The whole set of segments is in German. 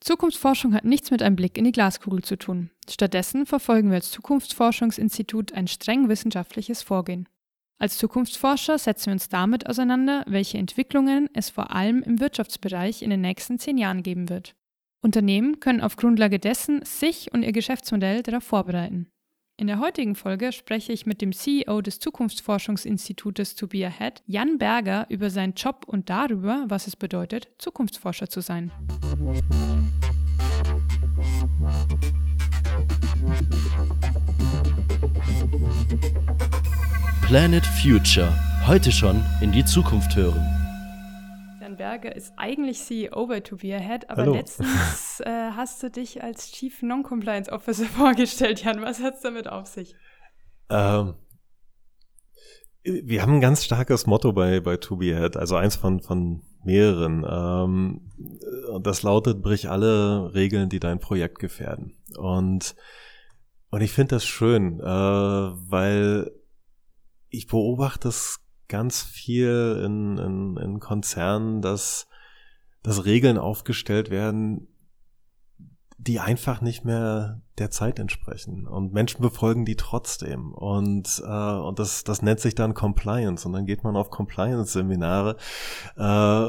Zukunftsforschung hat nichts mit einem Blick in die Glaskugel zu tun. Stattdessen verfolgen wir als Zukunftsforschungsinstitut ein streng wissenschaftliches Vorgehen. Als Zukunftsforscher setzen wir uns damit auseinander, welche Entwicklungen es vor allem im Wirtschaftsbereich in den nächsten zehn Jahren geben wird. Unternehmen können auf Grundlage dessen sich und ihr Geschäftsmodell darauf vorbereiten. In der heutigen Folge spreche ich mit dem CEO des Zukunftsforschungsinstitutes To Be Ahead, Jan Berger, über seinen Job und darüber, was es bedeutet, Zukunftsforscher zu sein. Planet Future. Heute schon in die Zukunft hören. Berger ist eigentlich CEO bei To Be Ahead, aber Hallo. letztens äh, hast du dich als Chief Non-Compliance Officer vorgestellt, Jan. Was hat es damit auf sich? Ähm, wir haben ein ganz starkes Motto bei, bei To Be Ahead, also eins von, von mehreren. Ähm, und das lautet, brich alle Regeln, die dein Projekt gefährden. Und, und ich finde das schön, äh, weil ich beobachte es ganz viel in, in, in Konzernen, dass, dass Regeln aufgestellt werden, die einfach nicht mehr der Zeit entsprechen. Und Menschen befolgen die trotzdem. Und, äh, und das, das nennt sich dann Compliance. Und dann geht man auf Compliance-Seminare, äh,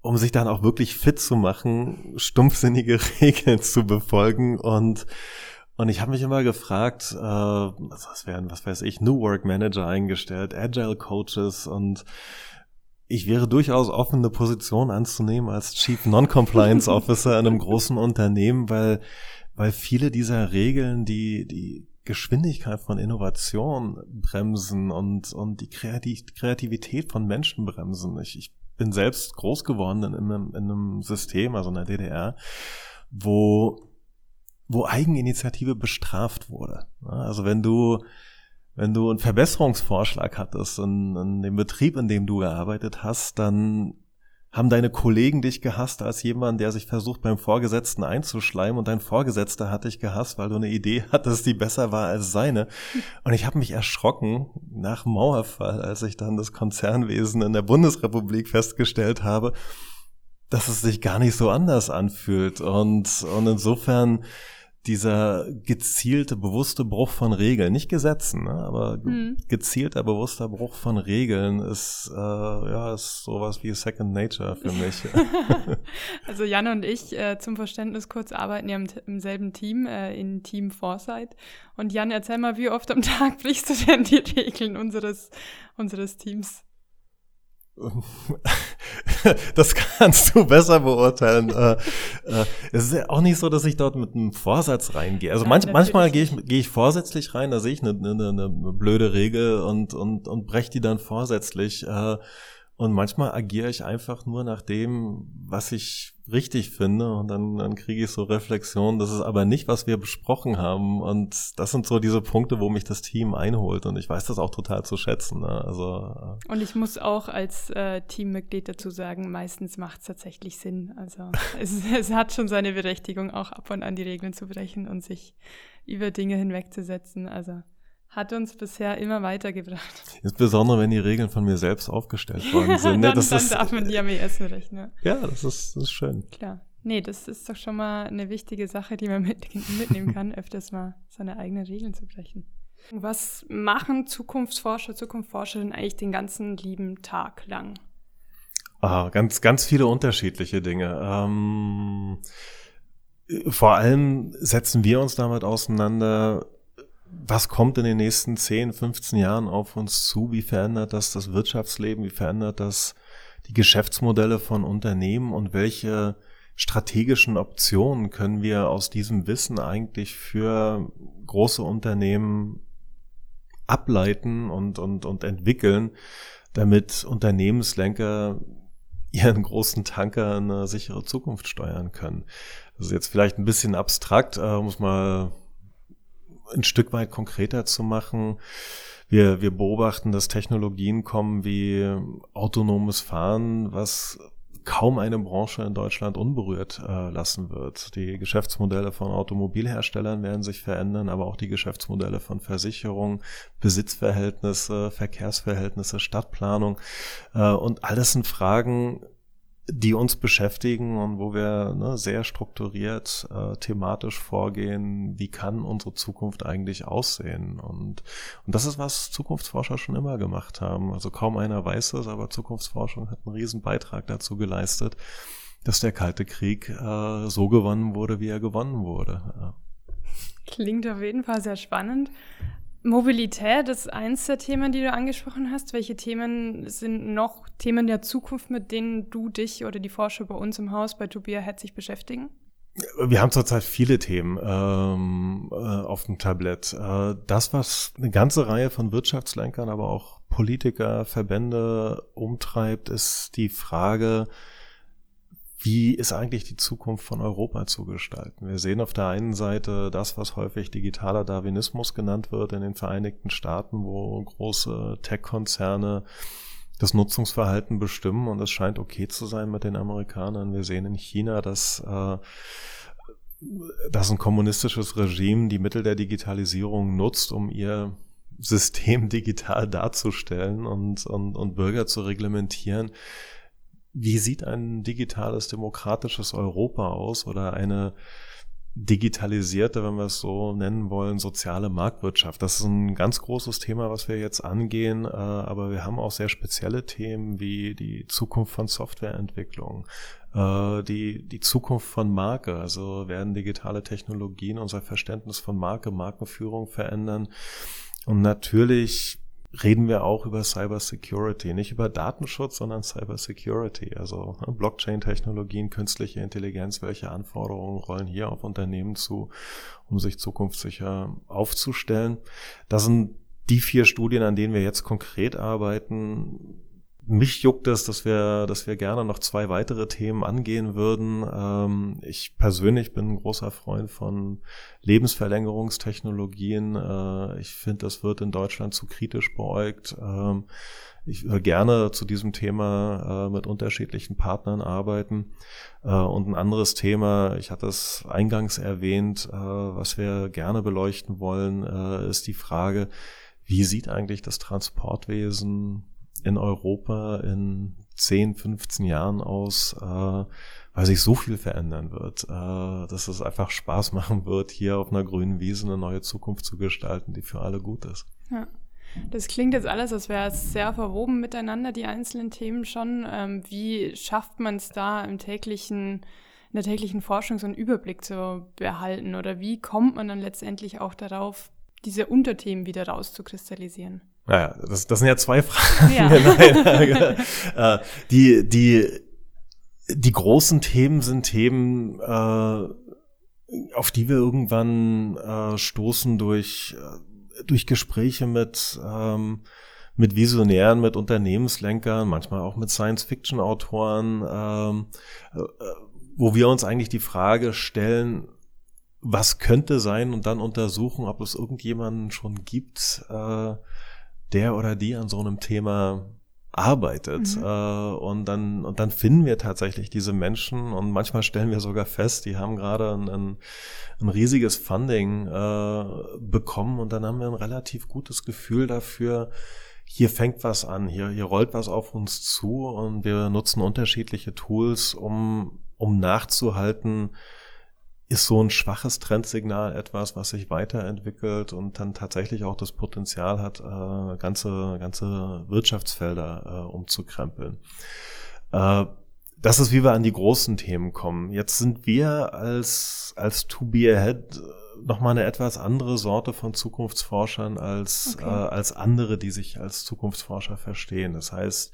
um sich dann auch wirklich fit zu machen, stumpfsinnige Regeln zu befolgen und und ich habe mich immer gefragt, äh, was werden, was weiß ich, New Work Manager eingestellt, Agile Coaches und ich wäre durchaus offen, eine Position anzunehmen als Chief Non-Compliance Officer in einem großen Unternehmen, weil, weil viele dieser Regeln, die, die Geschwindigkeit von Innovation bremsen und, und die Kreativität von Menschen bremsen. Ich, ich bin selbst groß geworden in einem, in einem System, also in der DDR, wo wo Eigeninitiative bestraft wurde. Also wenn du, wenn du einen Verbesserungsvorschlag hattest in, in dem Betrieb, in dem du gearbeitet hast, dann haben deine Kollegen dich gehasst als jemand, der sich versucht, beim Vorgesetzten einzuschleimen und dein Vorgesetzter hat dich gehasst, weil du eine Idee hattest, die besser war als seine. Und ich habe mich erschrocken nach Mauerfall, als ich dann das Konzernwesen in der Bundesrepublik festgestellt habe, dass es sich gar nicht so anders anfühlt. Und, und insofern dieser gezielte, bewusste Bruch von Regeln, nicht Gesetzen, ne, aber hm. gezielter, bewusster Bruch von Regeln ist, äh, ja, ist sowas wie Second Nature für mich. also Jan und ich, äh, zum Verständnis kurz, arbeiten ja im, im selben Team, äh, in Team Foresight. Und Jan, erzähl mal, wie oft am Tag brichst du denn die Regeln unseres, unseres Teams? das kannst du besser beurteilen. äh, äh, es ist ja auch nicht so, dass ich dort mit einem Vorsatz reingehe. Also manch, manchmal gehe ich, gehe ich vorsätzlich rein, da sehe ich eine, eine, eine blöde Regel und, und, und breche die dann vorsätzlich. Äh, und manchmal agiere ich einfach nur nach dem, was ich richtig finde. Und dann, dann kriege ich so Reflexionen. Das ist aber nicht, was wir besprochen haben. Und das sind so diese Punkte, wo mich das Team einholt. Und ich weiß das auch total zu schätzen. Ne? Also, äh und ich muss auch als äh, Teammitglied dazu sagen, meistens macht es tatsächlich Sinn. Also es, es hat schon seine Berechtigung, auch ab und an die Regeln zu brechen und sich über Dinge hinwegzusetzen. Also hat uns bisher immer weitergebracht. Insbesondere, wenn die Regeln von mir selbst aufgestellt worden sind. Ne? dann, das dann ist, darf man die am ehesten rechnen. Ja, das ist, das ist schön. Klar. Nee, das ist doch schon mal eine wichtige Sache, die man mit, mitnehmen kann, öfters mal seine eigenen Regeln zu brechen. Was machen Zukunftsforscher, Zukunftsforscherinnen eigentlich den ganzen lieben Tag lang? Ah, ganz, ganz viele unterschiedliche Dinge. Ähm, vor allem setzen wir uns damit auseinander, was kommt in den nächsten 10, 15 Jahren auf uns zu? Wie verändert das das Wirtschaftsleben? Wie verändert das die Geschäftsmodelle von Unternehmen? Und welche strategischen Optionen können wir aus diesem Wissen eigentlich für große Unternehmen ableiten und, und, und entwickeln, damit Unternehmenslenker ihren großen Tanker eine sichere Zukunft steuern können. Das ist jetzt vielleicht ein bisschen abstrakt, äh, muss mal ein Stück weit konkreter zu machen. Wir, wir beobachten, dass Technologien kommen wie autonomes Fahren, was kaum eine Branche in Deutschland unberührt äh, lassen wird. Die Geschäftsmodelle von Automobilherstellern werden sich verändern, aber auch die Geschäftsmodelle von Versicherungen, Besitzverhältnisse, Verkehrsverhältnisse, Stadtplanung. Äh, und alles sind Fragen, die uns beschäftigen und wo wir ne, sehr strukturiert äh, thematisch vorgehen, wie kann unsere Zukunft eigentlich aussehen. Und, und das ist, was Zukunftsforscher schon immer gemacht haben. Also kaum einer weiß es, aber Zukunftsforschung hat einen riesen Beitrag dazu geleistet, dass der Kalte Krieg äh, so gewonnen wurde, wie er gewonnen wurde. Ja. Klingt auf jeden Fall sehr spannend. Mobilität ist eins der Themen, die du angesprochen hast. Welche Themen sind noch Themen der Zukunft, mit denen du dich oder die Forscher bei uns im Haus bei Tobia sich beschäftigen? Wir haben zurzeit viele Themen ähm, äh, auf dem Tablett. Äh, das, was eine ganze Reihe von Wirtschaftslenkern, aber auch Politiker, Verbände umtreibt, ist die Frage, wie ist eigentlich die Zukunft von Europa zu gestalten? Wir sehen auf der einen Seite das, was häufig digitaler Darwinismus genannt wird in den Vereinigten Staaten, wo große Tech-Konzerne das Nutzungsverhalten bestimmen und es scheint okay zu sein mit den Amerikanern. Wir sehen in China, dass äh, dass ein kommunistisches Regime die Mittel der Digitalisierung nutzt, um ihr System digital darzustellen und, und, und Bürger zu reglementieren. Wie sieht ein digitales, demokratisches Europa aus oder eine digitalisierte, wenn wir es so nennen wollen, soziale Marktwirtschaft. Das ist ein ganz großes Thema, was wir jetzt angehen, äh, aber wir haben auch sehr spezielle Themen wie die Zukunft von Softwareentwicklung, äh, die, die Zukunft von Marke. Also werden digitale Technologien unser Verständnis von Marke, Markenführung verändern. Und natürlich reden wir auch über Cyber Security, nicht über Datenschutz, sondern Cyber Security, also ne, Blockchain-Technologien, künstliche Intelligenz, welche Anforderungen rollen hier auf Unternehmen zu, um sich zukunftssicher aufzustellen. Das sind die vier Studien, an denen wir jetzt konkret arbeiten mich juckt es, dass wir, dass wir gerne noch zwei weitere Themen angehen würden. Ähm, ich persönlich bin ein großer Freund von Lebensverlängerungstechnologien. Äh, ich finde, das wird in Deutschland zu kritisch beäugt. Ähm, ich würde gerne zu diesem Thema äh, mit unterschiedlichen Partnern arbeiten. Äh, und ein anderes Thema, ich hatte es eingangs erwähnt, äh, was wir gerne beleuchten wollen, äh, ist die Frage, wie sieht eigentlich das Transportwesen in Europa in 10, 15 Jahren aus, äh, weil sich so viel verändern wird, äh, dass es einfach Spaß machen wird, hier auf einer grünen Wiese eine neue Zukunft zu gestalten, die für alle gut ist. Ja. Das klingt jetzt alles, als wäre es sehr verwoben miteinander, die einzelnen Themen schon. Ähm, wie schafft man es da im täglichen, in der täglichen Forschung so einen Überblick zu behalten? Oder wie kommt man dann letztendlich auch darauf, diese Unterthemen wieder rauszukristallisieren? Naja, das, das sind ja zwei Fragen. Ja. Nein, äh, die, die, die großen Themen sind Themen, äh, auf die wir irgendwann äh, stoßen durch, äh, durch Gespräche mit, ähm, mit Visionären, mit Unternehmenslenkern, manchmal auch mit Science-Fiction-Autoren, ähm, äh, wo wir uns eigentlich die Frage stellen, was könnte sein und dann untersuchen, ob es irgendjemanden schon gibt, äh, der oder die an so einem Thema arbeitet. Mhm. Äh, und dann und dann finden wir tatsächlich diese Menschen und manchmal stellen wir sogar fest, die haben gerade ein, ein, ein riesiges Funding äh, bekommen und dann haben wir ein relativ gutes Gefühl dafür, hier fängt was an, hier, hier rollt was auf uns zu und wir nutzen unterschiedliche Tools, um, um nachzuhalten, ist so ein schwaches Trendsignal etwas, was sich weiterentwickelt und dann tatsächlich auch das Potenzial hat, äh, ganze, ganze Wirtschaftsfelder äh, umzukrempeln. Äh, das ist, wie wir an die großen Themen kommen. Jetzt sind wir als, als To Be Ahead nochmal eine etwas andere Sorte von Zukunftsforschern als, okay. äh, als andere, die sich als Zukunftsforscher verstehen. Das heißt,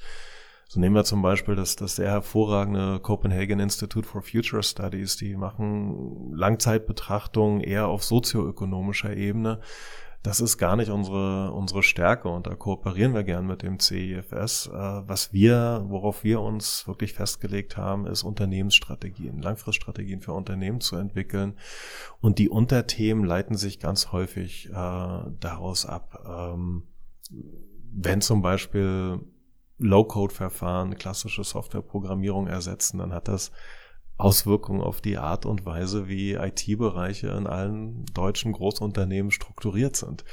so nehmen wir zum Beispiel das, das sehr hervorragende Copenhagen Institute for Future Studies. Die machen Langzeitbetrachtungen eher auf sozioökonomischer Ebene. Das ist gar nicht unsere, unsere Stärke und da kooperieren wir gern mit dem CIFS. Äh, was wir, worauf wir uns wirklich festgelegt haben, ist Unternehmensstrategien, Langfriststrategien für Unternehmen zu entwickeln. Und die Unterthemen leiten sich ganz häufig äh, daraus ab. Ähm, wenn zum Beispiel Low-Code-Verfahren, klassische Softwareprogrammierung ersetzen, dann hat das Auswirkungen auf die Art und Weise, wie IT-Bereiche in allen deutschen Großunternehmen strukturiert sind.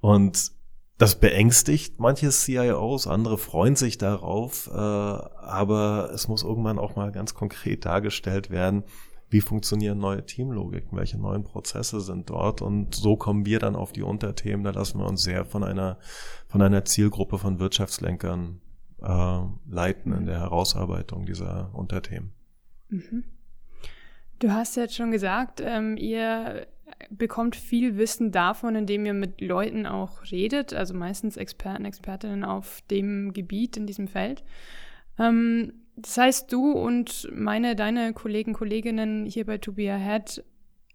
Und das beängstigt manche CIOs, andere freuen sich darauf, äh, aber es muss irgendwann auch mal ganz konkret dargestellt werden, wie funktionieren neue Teamlogiken, welche neuen Prozesse sind dort und so kommen wir dann auf die Unterthemen, da lassen wir uns sehr von einer, von einer Zielgruppe von Wirtschaftslenkern äh, leiten in der Herausarbeitung dieser Unterthemen. Mhm. Du hast jetzt schon gesagt, ähm, ihr bekommt viel Wissen davon, indem ihr mit Leuten auch redet, also meistens Experten, Expertinnen auf dem Gebiet, in diesem Feld. Ähm, das heißt, du und meine, deine Kollegen, Kolleginnen hier bei To Be Ahead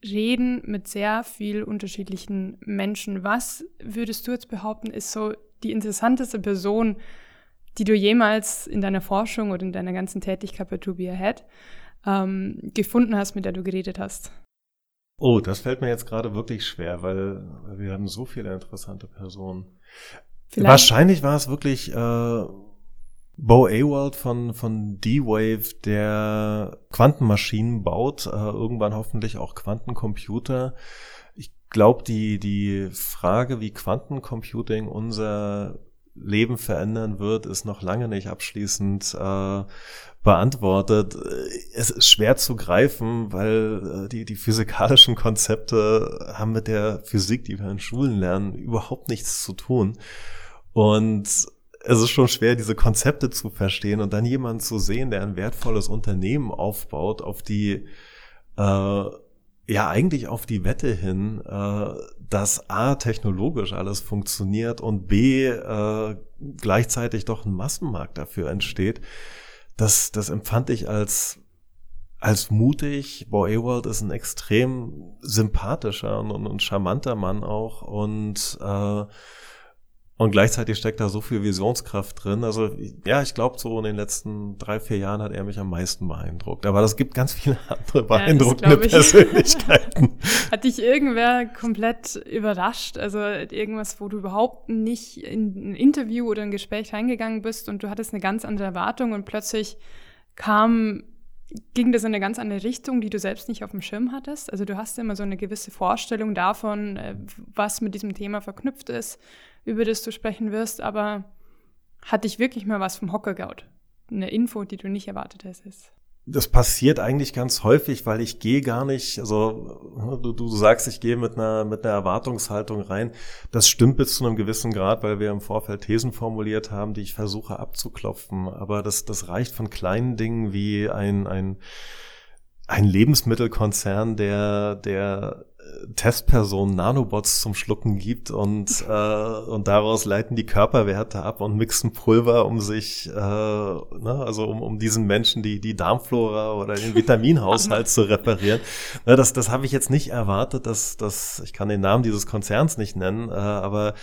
reden mit sehr viel unterschiedlichen Menschen. Was würdest du jetzt behaupten, ist so die interessanteste Person, die du jemals in deiner Forschung oder in deiner ganzen Tätigkeit bei To Be Ahead ähm, gefunden hast, mit der du geredet hast? Oh, das fällt mir jetzt gerade wirklich schwer, weil wir haben so viele interessante Personen. Vielleicht. Wahrscheinlich war es wirklich äh, Bo Awald von, von D-Wave, der Quantenmaschinen baut, äh, irgendwann hoffentlich auch Quantencomputer. Ich glaube, die, die Frage, wie Quantencomputing unser Leben verändern wird, ist noch lange nicht abschließend äh, beantwortet. Es ist schwer zu greifen, weil äh, die, die physikalischen Konzepte haben mit der Physik, die wir in Schulen lernen, überhaupt nichts zu tun. Und es ist schon schwer, diese Konzepte zu verstehen und dann jemanden zu sehen, der ein wertvolles Unternehmen aufbaut, auf die äh, ja eigentlich auf die Wette hin, äh, dass A technologisch alles funktioniert und B äh, gleichzeitig doch ein Massenmarkt dafür entsteht. Das, das empfand ich als als mutig. Bo Ewald ist ein extrem sympathischer und, und, charmanter Mann auch und äh, und gleichzeitig steckt da so viel Visionskraft drin. Also ja, ich glaube, so in den letzten drei, vier Jahren hat er mich am meisten beeindruckt. Aber das gibt ganz viele andere beeindruckende ja, Persönlichkeiten. hat dich irgendwer komplett überrascht? Also irgendwas, wo du überhaupt nicht in ein Interview oder ein Gespräch reingegangen bist und du hattest eine ganz andere Erwartung und plötzlich kam ging das in eine ganz andere Richtung, die du selbst nicht auf dem Schirm hattest? Also du hast immer so eine gewisse Vorstellung davon, äh, was mit diesem Thema verknüpft ist über das du sprechen wirst, aber hat dich wirklich mal was vom Hocker gehaut? Eine Info, die du nicht erwartet hättest? Das passiert eigentlich ganz häufig, weil ich gehe gar nicht, also du, du sagst, ich gehe mit einer, mit einer Erwartungshaltung rein. Das stimmt bis zu einem gewissen Grad, weil wir im Vorfeld Thesen formuliert haben, die ich versuche abzuklopfen. Aber das, das reicht von kleinen Dingen wie ein, ein, ein Lebensmittelkonzern, der, der Testpersonen Nanobots zum Schlucken gibt und, äh, und daraus leiten die Körperwerte ab und mixen Pulver, um sich, äh, ne, also um, um diesen Menschen die, die Darmflora oder den Vitaminhaushalt zu reparieren. Ne, das das habe ich jetzt nicht erwartet, dass, dass ich kann den Namen dieses Konzerns nicht nennen, äh, aber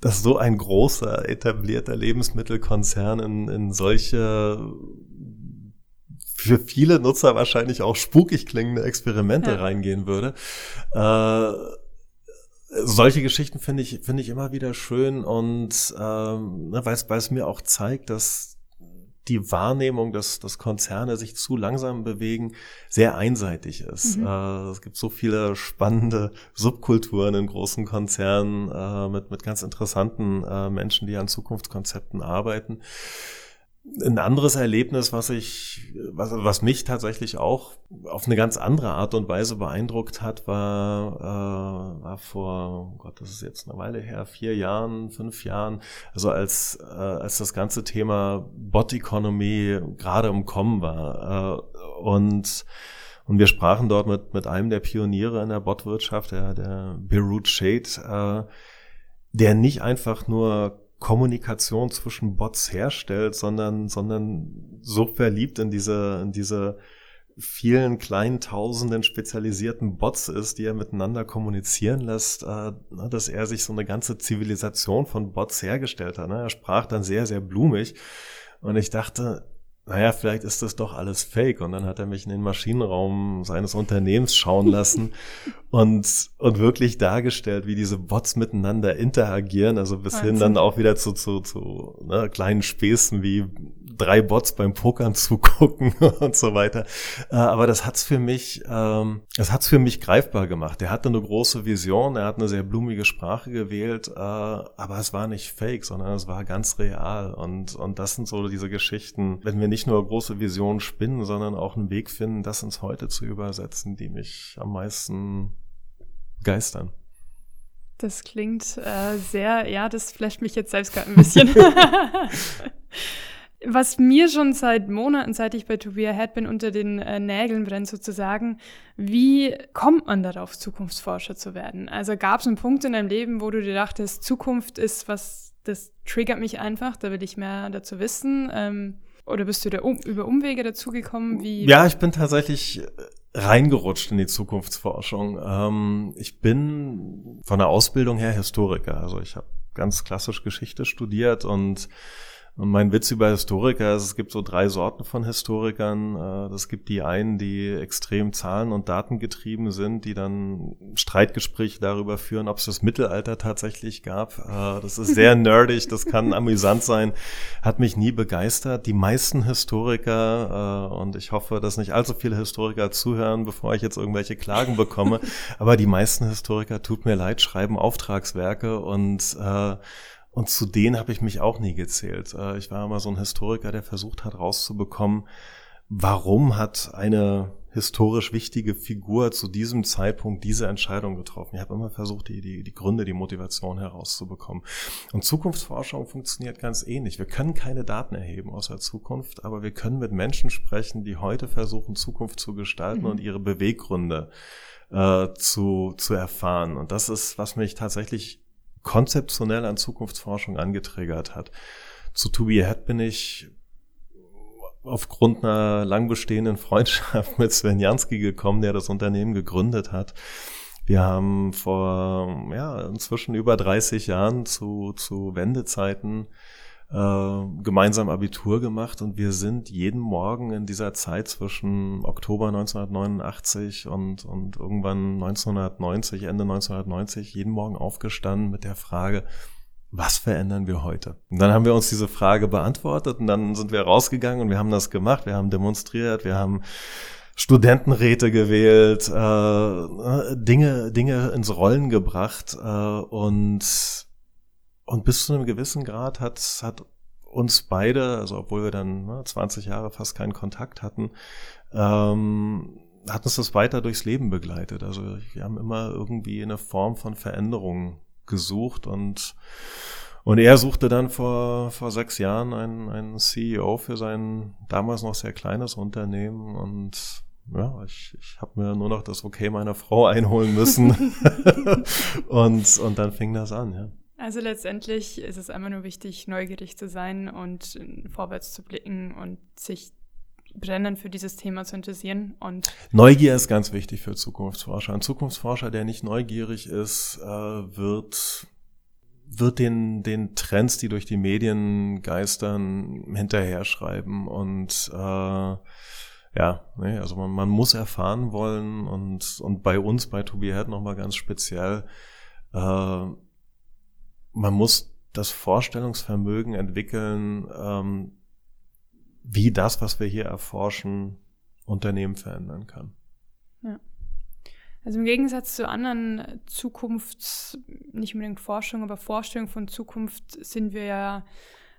dass so ein großer etablierter Lebensmittelkonzern in, in solche für viele Nutzer wahrscheinlich auch spukig klingende Experimente ja. reingehen würde. Äh, solche Geschichten finde ich, finde ich immer wieder schön und ähm, ne, weil es mir auch zeigt, dass die Wahrnehmung, dass, dass Konzerne sich zu langsam bewegen, sehr einseitig ist. Mhm. Äh, es gibt so viele spannende Subkulturen in großen Konzernen äh, mit, mit ganz interessanten äh, Menschen, die an Zukunftskonzepten arbeiten. Ein anderes Erlebnis, was ich, was, was mich tatsächlich auch auf eine ganz andere Art und Weise beeindruckt hat, war, äh, war vor, oh Gott, das ist jetzt eine Weile her, vier Jahren, fünf Jahren, also als, äh, als das ganze Thema Bot Economy gerade im Kommen war. Äh, und und wir sprachen dort mit, mit einem der Pioniere in der Botwirtschaft, der, der Beirut Shade, äh, der nicht einfach nur Kommunikation zwischen Bots herstellt, sondern, sondern so verliebt in diese, in diese vielen kleinen tausenden spezialisierten Bots ist, die er miteinander kommunizieren lässt, äh, dass er sich so eine ganze Zivilisation von Bots hergestellt hat. Ne? Er sprach dann sehr, sehr blumig. Und ich dachte, naja, vielleicht ist das doch alles fake. Und dann hat er mich in den Maschinenraum seines Unternehmens schauen lassen und, und wirklich dargestellt, wie diese Bots miteinander interagieren. Also bis Wahnsinn. hin dann auch wieder zu, zu, zu ne, kleinen Späßen wie drei Bots beim Pokern zugucken und so weiter. Äh, aber das hat's für mich, ähm, das hat's für mich greifbar gemacht. Er hatte eine große Vision, er hat eine sehr blumige Sprache gewählt, äh, aber es war nicht fake, sondern es war ganz real. Und, und das sind so diese Geschichten, wenn wir nicht nur große Visionen spinnen, sondern auch einen Weg finden, das ins Heute zu übersetzen, die mich am meisten begeistern. Das klingt äh, sehr, ja, das flasht mich jetzt selbst gerade ein bisschen. Was mir schon seit Monaten, seit ich bei Tobias Head bin, unter den äh, Nägeln brennt sozusagen, wie kommt man darauf, Zukunftsforscher zu werden? Also gab es einen Punkt in deinem Leben, wo du dir dachtest, Zukunft ist was, das triggert mich einfach, da will ich mehr dazu wissen? Ähm, oder bist du da um, über Umwege dazugekommen? Wie ja, ich bin tatsächlich reingerutscht in die Zukunftsforschung. Ähm, ich bin von der Ausbildung her Historiker. Also ich habe ganz klassisch Geschichte studiert und und mein Witz über Historiker ist, es gibt so drei Sorten von Historikern. Es äh, gibt die einen, die extrem zahlen- und datengetrieben sind, die dann Streitgespräche darüber führen, ob es das Mittelalter tatsächlich gab. Äh, das ist sehr nerdig, das kann amüsant sein, hat mich nie begeistert. Die meisten Historiker, äh, und ich hoffe, dass nicht allzu viele Historiker zuhören, bevor ich jetzt irgendwelche Klagen bekomme, aber die meisten Historiker, tut mir leid, schreiben Auftragswerke und und zu denen habe ich mich auch nie gezählt. Äh, ich war immer so ein Historiker, der versucht hat rauszubekommen, warum hat eine historisch wichtige Figur zu diesem Zeitpunkt diese Entscheidung getroffen. Ich habe immer versucht, die, die, die Gründe, die Motivation herauszubekommen. Und Zukunftsforschung funktioniert ganz ähnlich. Wir können keine Daten erheben aus der Zukunft, aber wir können mit Menschen sprechen, die heute versuchen, Zukunft zu gestalten mhm. und ihre Beweggründe äh, zu, zu erfahren. Und das ist, was mich tatsächlich konzeptionell an Zukunftsforschung angetriggert hat. Zu To Be Ahead bin ich aufgrund einer lang bestehenden Freundschaft mit Sven Jansky gekommen, der das Unternehmen gegründet hat. Wir haben vor ja, inzwischen über 30 Jahren zu, zu Wendezeiten äh, gemeinsam Abitur gemacht und wir sind jeden Morgen in dieser Zeit zwischen Oktober 1989 und, und irgendwann 1990, Ende 1990, jeden Morgen aufgestanden mit der Frage, was verändern wir heute? Und dann haben wir uns diese Frage beantwortet und dann sind wir rausgegangen und wir haben das gemacht, wir haben demonstriert, wir haben Studentenräte gewählt, äh, Dinge, Dinge ins Rollen gebracht äh, und und bis zu einem gewissen Grad hat, hat uns beide, also obwohl wir dann ne, 20 Jahre fast keinen Kontakt hatten, ähm, hat uns das weiter durchs Leben begleitet. Also wir haben immer irgendwie eine Form von Veränderung gesucht und und er suchte dann vor, vor sechs Jahren einen, einen CEO für sein damals noch sehr kleines Unternehmen und ja, ich, ich habe mir nur noch das Okay meiner Frau einholen müssen. und, und dann fing das an, ja. Also letztendlich ist es einfach nur wichtig, neugierig zu sein und vorwärts zu blicken und sich brennend für dieses Thema zu interessieren. Und Neugier ist ganz wichtig für Zukunftsforscher. Ein Zukunftsforscher, der nicht neugierig ist, äh, wird wird den, den Trends, die durch die Medien geistern, hinterher schreiben und äh, ja, nee, also man, man muss erfahren wollen und, und bei uns, bei To Be Head nochmal ganz speziell, äh, man muss das Vorstellungsvermögen entwickeln, ähm, wie das, was wir hier erforschen, Unternehmen verändern kann. Ja. Also im Gegensatz zu anderen Zukunfts, nicht unbedingt Forschung, aber Vorstellung von Zukunft sind wir ja,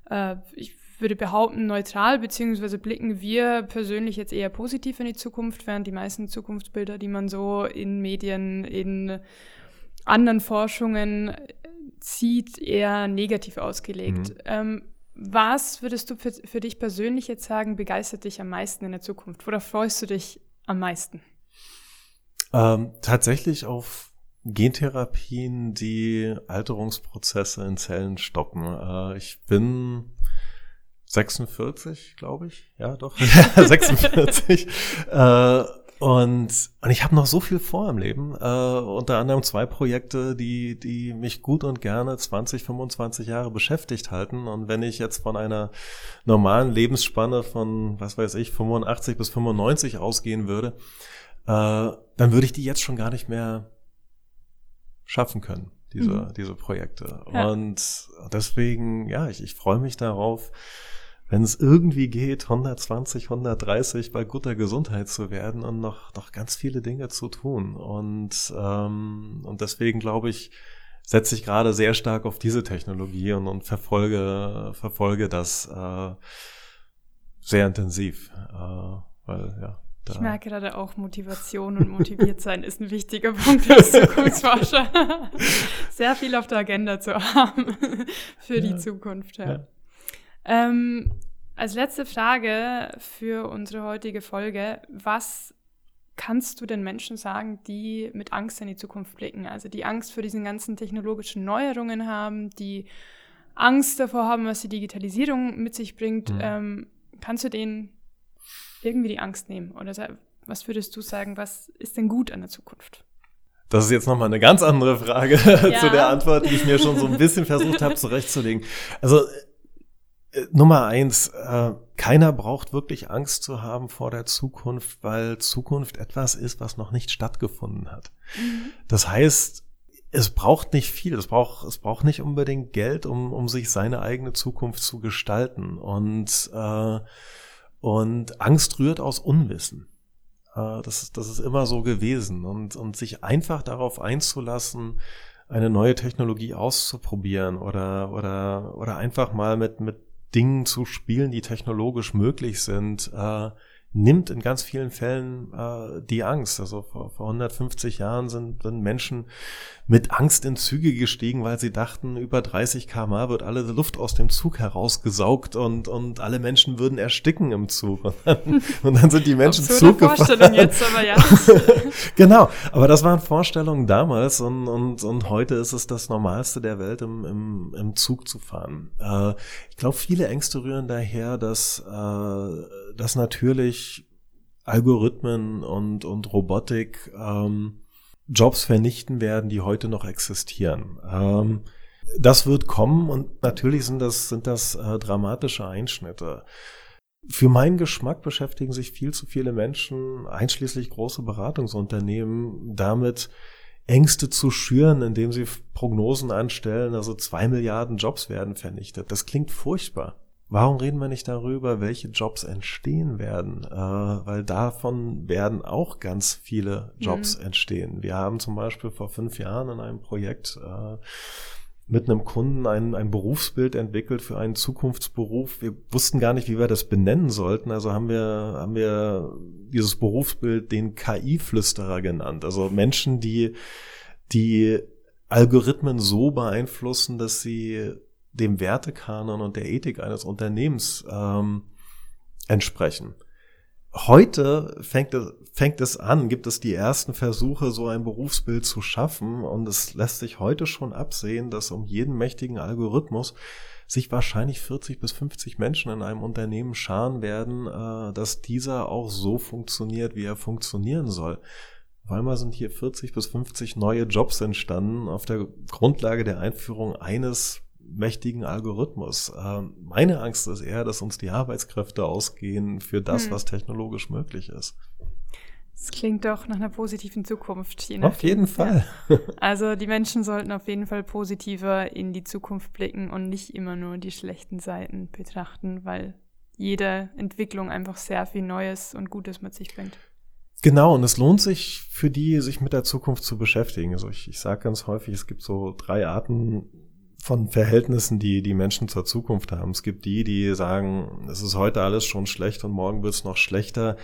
äh, ich würde behaupten, neutral, beziehungsweise blicken wir persönlich jetzt eher positiv in die Zukunft, während die meisten Zukunftsbilder, die man so in Medien, in anderen Forschungen sieht, eher negativ ausgelegt. Mhm. Ähm, was würdest du für, für dich persönlich jetzt sagen, begeistert dich am meisten in der Zukunft? Worauf freust du dich am meisten? Ähm, tatsächlich auf Gentherapien, die Alterungsprozesse in Zellen stoppen. Äh, ich bin 46, glaube ich. Ja, doch. 46. äh, und, und ich habe noch so viel vor im Leben. Äh, unter anderem zwei Projekte, die, die mich gut und gerne 20, 25 Jahre beschäftigt halten. Und wenn ich jetzt von einer normalen Lebensspanne von, was weiß ich, 85 bis 95 ausgehen würde, äh, dann würde ich die jetzt schon gar nicht mehr schaffen können, diese, mhm. diese Projekte. Ja. Und deswegen, ja, ich, ich freue mich darauf, wenn es irgendwie geht, 120, 130 bei guter Gesundheit zu werden und noch, noch ganz viele Dinge zu tun. Und, ähm, und deswegen glaube ich, setze ich gerade sehr stark auf diese Technologie und, und verfolge, verfolge das äh, sehr intensiv. Äh, weil, ja, ich merke gerade auch, Motivation und motiviert sein ist ein wichtiger Punkt als Zukunftsforscher. Sehr viel auf der Agenda zu haben für ja. die Zukunft. Ja. ja. Ähm, als letzte Frage für unsere heutige Folge, was kannst du den Menschen sagen, die mit Angst in die Zukunft blicken? Also die Angst vor diesen ganzen technologischen Neuerungen haben, die Angst davor haben, was die Digitalisierung mit sich bringt. Mhm. Ähm, kannst du denen irgendwie die Angst nehmen? Oder was würdest du sagen, was ist denn gut an der Zukunft? Das ist jetzt nochmal eine ganz andere Frage ja. zu der Antwort, die ich mir schon so ein bisschen versucht habe zurechtzulegen. Also Nummer eins, äh, keiner braucht wirklich Angst zu haben vor der Zukunft, weil Zukunft etwas ist, was noch nicht stattgefunden hat. Mhm. Das heißt, es braucht nicht viel, es braucht, es braucht nicht unbedingt Geld, um, um sich seine eigene Zukunft zu gestalten. Und äh, und Angst rührt aus Unwissen. Äh, das, ist, das ist immer so gewesen. Und, und sich einfach darauf einzulassen, eine neue Technologie auszuprobieren oder, oder, oder einfach mal mit, mit Dingen zu spielen, die technologisch möglich sind, äh, nimmt in ganz vielen Fällen äh, die Angst. Also vor, vor 150 Jahren sind, sind Menschen mit Angst in Züge gestiegen, weil sie dachten, über 30 km wird alle Luft aus dem Zug herausgesaugt und, und alle Menschen würden ersticken im Zug. Und dann, und dann sind die Menschen Zug gefahren. Jetzt, aber ja. genau, aber das waren Vorstellungen damals und, und, und heute ist es das Normalste der Welt, im, im, im Zug zu fahren. Äh, ich glaube, viele Ängste rühren daher, dass, äh, dass natürlich Algorithmen und, und Robotik ähm, Jobs vernichten werden, die heute noch existieren. Ähm, das wird kommen und natürlich sind das, sind das äh, dramatische Einschnitte. Für meinen Geschmack beschäftigen sich viel zu viele Menschen, einschließlich große Beratungsunternehmen, damit Ängste zu schüren, indem sie Prognosen anstellen, also zwei Milliarden Jobs werden vernichtet. Das klingt furchtbar. Warum reden wir nicht darüber, welche Jobs entstehen werden? Äh, weil davon werden auch ganz viele Jobs mhm. entstehen. Wir haben zum Beispiel vor fünf Jahren in einem Projekt äh, mit einem Kunden ein, ein Berufsbild entwickelt für einen Zukunftsberuf. Wir wussten gar nicht, wie wir das benennen sollten. Also haben wir, haben wir dieses Berufsbild den KI-Flüsterer genannt. Also Menschen, die, die Algorithmen so beeinflussen, dass sie dem Wertekanon und der Ethik eines Unternehmens ähm, entsprechen. Heute fängt es, fängt es an, gibt es die ersten Versuche, so ein Berufsbild zu schaffen und es lässt sich heute schon absehen, dass um jeden mächtigen Algorithmus sich wahrscheinlich 40 bis 50 Menschen in einem Unternehmen scharen werden, äh, dass dieser auch so funktioniert, wie er funktionieren soll. Weimar sind hier 40 bis 50 neue Jobs entstanden auf der Grundlage der Einführung eines mächtigen Algorithmus. Ähm, meine Angst ist eher, dass uns die Arbeitskräfte ausgehen für das, hm. was technologisch möglich ist. Das klingt doch nach einer positiven Zukunft. Je auf jeden Fall. Ja. Also die Menschen sollten auf jeden Fall positiver in die Zukunft blicken und nicht immer nur die schlechten Seiten betrachten, weil jede Entwicklung einfach sehr viel Neues und Gutes mit sich bringt. Genau, und es lohnt sich für die, sich mit der Zukunft zu beschäftigen. Also ich, ich sage ganz häufig, es gibt so drei Arten, von Verhältnissen, die die Menschen zur Zukunft haben. Es gibt die, die sagen, es ist heute alles schon schlecht und morgen wird es noch schlechter.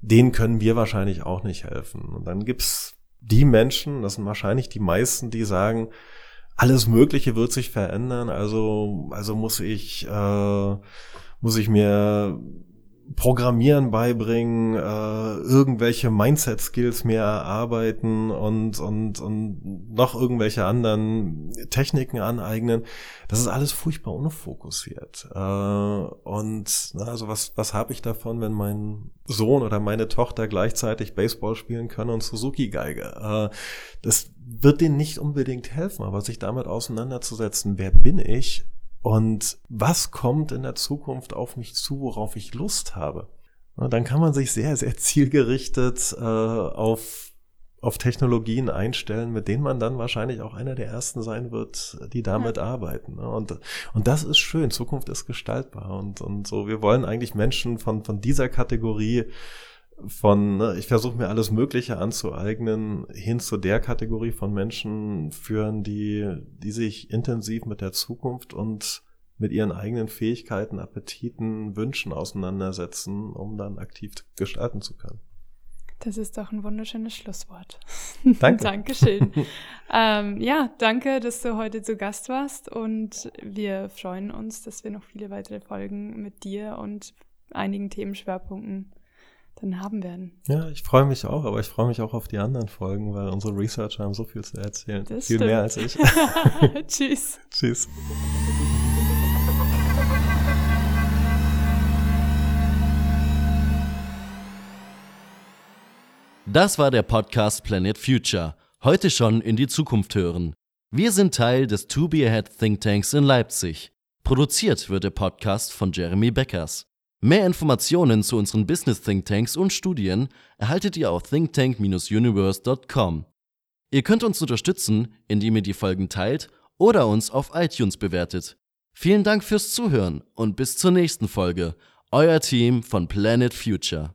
Denen können wir wahrscheinlich auch nicht helfen. Und dann gibt's die Menschen, das sind wahrscheinlich die meisten, die sagen, alles Mögliche wird sich verändern, also, also muss ich, äh, muss ich mir Programmieren beibringen, äh, irgendwelche Mindset-Skills mehr erarbeiten und, und, und noch irgendwelche anderen Techniken aneignen. Das ist alles furchtbar unfokussiert. Äh, und na, also was, was habe ich davon, wenn mein Sohn oder meine Tochter gleichzeitig Baseball spielen können und Suzuki-Geige? Äh, das wird denen nicht unbedingt helfen, aber sich damit auseinanderzusetzen, wer bin ich, und was kommt in der Zukunft auf mich zu, worauf ich Lust habe? dann kann man sich sehr, sehr zielgerichtet äh, auf auf Technologien einstellen, mit denen man dann wahrscheinlich auch einer der ersten sein wird, die damit ja. arbeiten. Ne? Und, und das ist schön. Zukunft ist gestaltbar. Und, und so, wir wollen eigentlich Menschen von, von dieser Kategorie von, ne, ich versuche mir alles Mögliche anzueignen, hin zu der Kategorie von Menschen führen, die, die sich intensiv mit der Zukunft und mit ihren eigenen Fähigkeiten, Appetiten, Wünschen auseinandersetzen, um dann aktiv gestalten zu können. Das ist doch ein wunderschönes Schlusswort. Danke. Dankeschön. ähm, ja, danke, dass du heute zu Gast warst und wir freuen uns, dass wir noch viele weitere Folgen mit dir und einigen Themenschwerpunkten dann haben werden. Ja, ich freue mich auch, aber ich freue mich auch auf die anderen Folgen, weil unsere Researcher haben so viel zu erzählen. Das viel stimmt. mehr als ich. Tschüss. Tschüss. Das war der Podcast Planet Future. Heute schon in die Zukunft hören. Wir sind Teil des To Be Ahead Think Tanks in Leipzig. Produziert wird der Podcast von Jeremy Beckers. Mehr Informationen zu unseren Business Think Tanks und Studien erhaltet ihr auf thinktank-universe.com. Ihr könnt uns unterstützen, indem ihr die Folgen teilt oder uns auf iTunes bewertet. Vielen Dank fürs Zuhören und bis zur nächsten Folge. Euer Team von Planet Future.